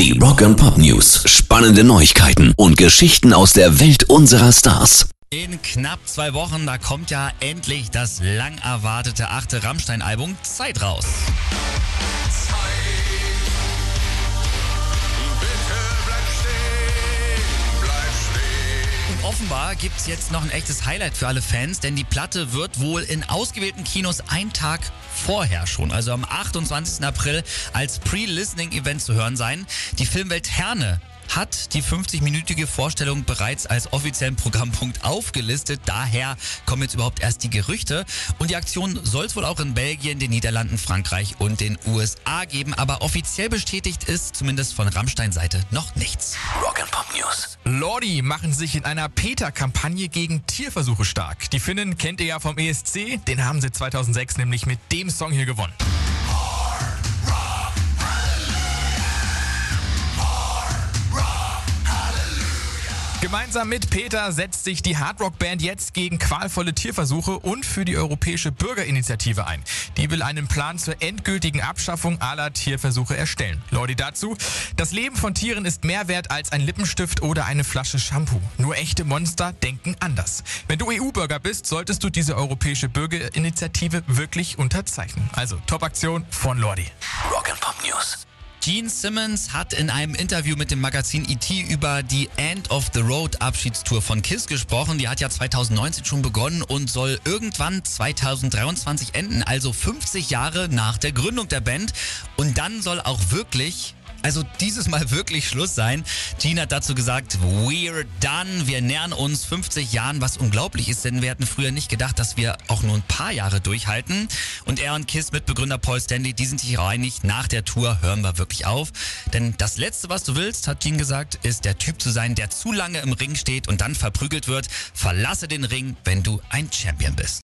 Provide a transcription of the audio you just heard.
Die Rock and Pop News. Spannende Neuigkeiten und Geschichten aus der Welt unserer Stars. In knapp zwei Wochen, da kommt ja endlich das lang erwartete achte Rammstein-Album Zeit raus. Offenbar gibt es jetzt noch ein echtes Highlight für alle Fans, denn die Platte wird wohl in ausgewählten Kinos einen Tag vorher schon, also am 28. April, als Pre-Listening-Event zu hören sein. Die Filmwelt Herne hat die 50-minütige Vorstellung bereits als offiziellen Programmpunkt aufgelistet. Daher kommen jetzt überhaupt erst die Gerüchte. Und die Aktion soll es wohl auch in Belgien, den Niederlanden, Frankreich und den USA geben. Aber offiziell bestätigt ist zumindest von Rammstein-Seite noch nichts. Rock'n'Pop News. Lordi machen sich in einer PETA-Kampagne gegen Tierversuche stark. Die Finnen kennt ihr ja vom ESC, den haben sie 2006 nämlich mit dem Song hier gewonnen. Gemeinsam mit Peter setzt sich die Hardrock-Band jetzt gegen qualvolle Tierversuche und für die Europäische Bürgerinitiative ein. Die will einen Plan zur endgültigen Abschaffung aller Tierversuche erstellen. Lordi dazu, das Leben von Tieren ist mehr wert als ein Lippenstift oder eine Flasche Shampoo. Nur echte Monster denken anders. Wenn du EU-Bürger bist, solltest du diese Europäische Bürgerinitiative wirklich unterzeichnen. Also Top-Aktion von Lordi. Rock'n'Pop News. Gene Simmons hat in einem Interview mit dem Magazin ET über die End of the Road Abschiedstour von Kiss gesprochen. Die hat ja 2019 schon begonnen und soll irgendwann 2023 enden, also 50 Jahre nach der Gründung der Band. Und dann soll auch wirklich also dieses Mal wirklich Schluss sein. Gene hat dazu gesagt, we're done. Wir nähern uns 50 Jahren, was unglaublich ist, denn wir hatten früher nicht gedacht, dass wir auch nur ein paar Jahre durchhalten. Und er und Kiss Mitbegründer Paul Stanley, die sind sich auch einig, nach der Tour hören wir wirklich auf. Denn das Letzte, was du willst, hat Gene gesagt, ist der Typ zu sein, der zu lange im Ring steht und dann verprügelt wird. Verlasse den Ring, wenn du ein Champion bist.